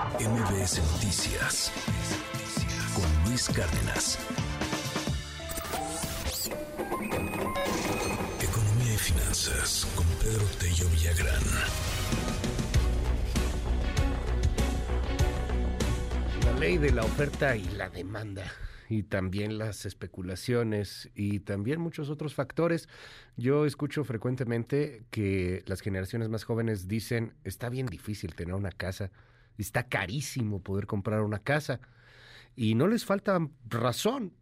MBS Noticias con Luis Cárdenas. Economía y finanzas con Pedro Tello Villagrán. La ley de la oferta y la demanda y también las especulaciones y también muchos otros factores. Yo escucho frecuentemente que las generaciones más jóvenes dicen, está bien difícil tener una casa, está carísimo poder comprar una casa. Y no les falta razón.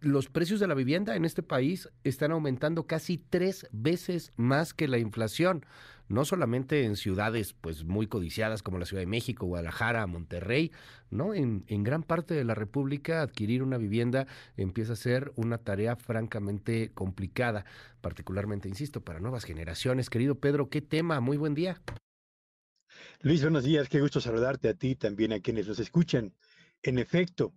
Los precios de la vivienda en este país están aumentando casi tres veces más que la inflación no solamente en ciudades pues muy codiciadas como la Ciudad de México, Guadalajara, Monterrey, ¿no? En, en gran parte de la República adquirir una vivienda empieza a ser una tarea francamente complicada, particularmente, insisto, para nuevas generaciones. Querido Pedro, qué tema, muy buen día. Luis, buenos días, qué gusto saludarte a ti también a quienes nos escuchan. En efecto,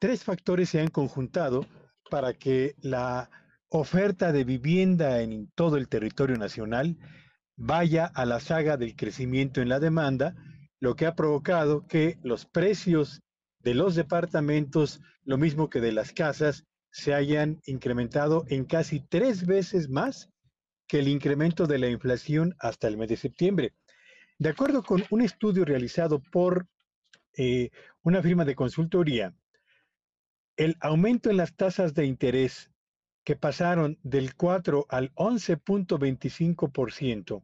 tres factores se han conjuntado para que la oferta de vivienda en todo el territorio nacional vaya a la saga del crecimiento en la demanda, lo que ha provocado que los precios de los departamentos, lo mismo que de las casas, se hayan incrementado en casi tres veces más que el incremento de la inflación hasta el mes de septiembre. De acuerdo con un estudio realizado por eh, una firma de consultoría, el aumento en las tasas de interés que pasaron del 4 al 11.25%,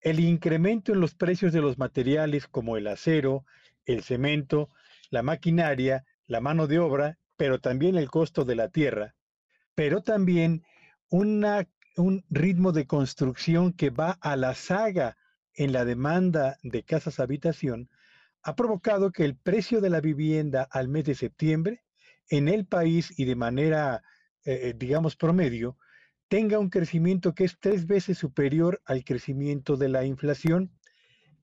el incremento en los precios de los materiales como el acero, el cemento, la maquinaria, la mano de obra, pero también el costo de la tierra, pero también un ritmo de construcción que va a la saga en la demanda de casas habitación, ha provocado que el precio de la vivienda al mes de septiembre en el país y de manera, eh, digamos, promedio, tenga un crecimiento que es tres veces superior al crecimiento de la inflación.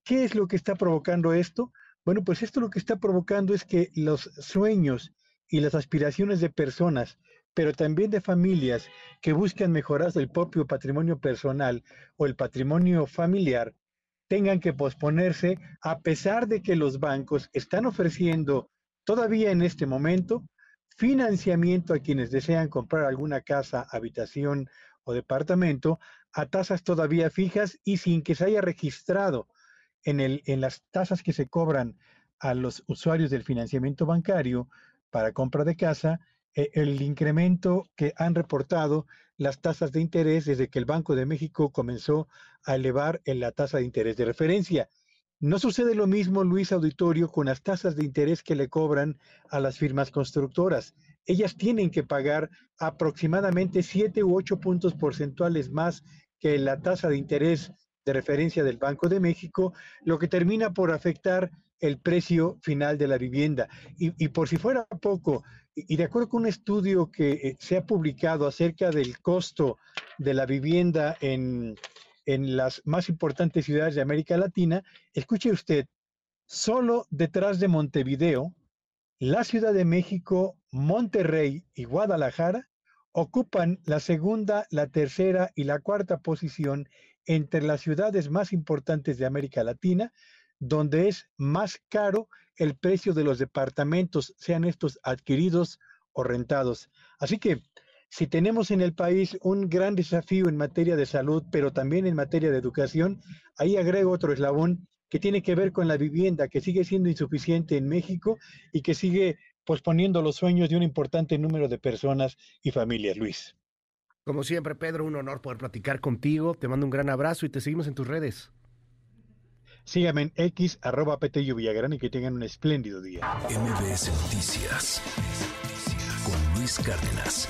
¿Qué es lo que está provocando esto? Bueno, pues esto lo que está provocando es que los sueños y las aspiraciones de personas, pero también de familias que buscan mejorar el propio patrimonio personal o el patrimonio familiar, tengan que posponerse a pesar de que los bancos están ofreciendo todavía en este momento financiamiento a quienes desean comprar alguna casa, habitación o departamento a tasas todavía fijas y sin que se haya registrado en, el, en las tasas que se cobran a los usuarios del financiamiento bancario para compra de casa, el incremento que han reportado las tasas de interés desde que el Banco de México comenzó a elevar en la tasa de interés de referencia. No sucede lo mismo, Luis Auditorio, con las tasas de interés que le cobran a las firmas constructoras. Ellas tienen que pagar aproximadamente 7 u 8 puntos porcentuales más que la tasa de interés de referencia del Banco de México, lo que termina por afectar el precio final de la vivienda. Y, por si fuera poco, y, de acuerdo con un estudio que eh, se ha publicado acerca del costo de la vivienda en, en las más importantes ciudades de América Latina, escuche usted, solo detrás de Montevideo, la Ciudad de México, Monterrey y Guadalajara ocupan la segunda, la tercera y la cuarta posición entre las ciudades más importantes de América Latina, donde es más caro el precio de los departamentos, sean estos adquiridos o rentados. Así que si tenemos en el país un gran desafío en materia de salud, pero también en materia de educación, ahí agrego otro eslabón que tiene que ver con la vivienda, que sigue siendo insuficiente en México y que sigue posponiendo los sueños de un importante número de personas y familias, Luis. Como siempre, Pedro, un honor poder platicar contigo. Te mando un gran abrazo y te seguimos en tus redes. Síganme en X, arroba Petello Villagrán y que tengan un espléndido día. MBS Noticias con Luis Cárdenas.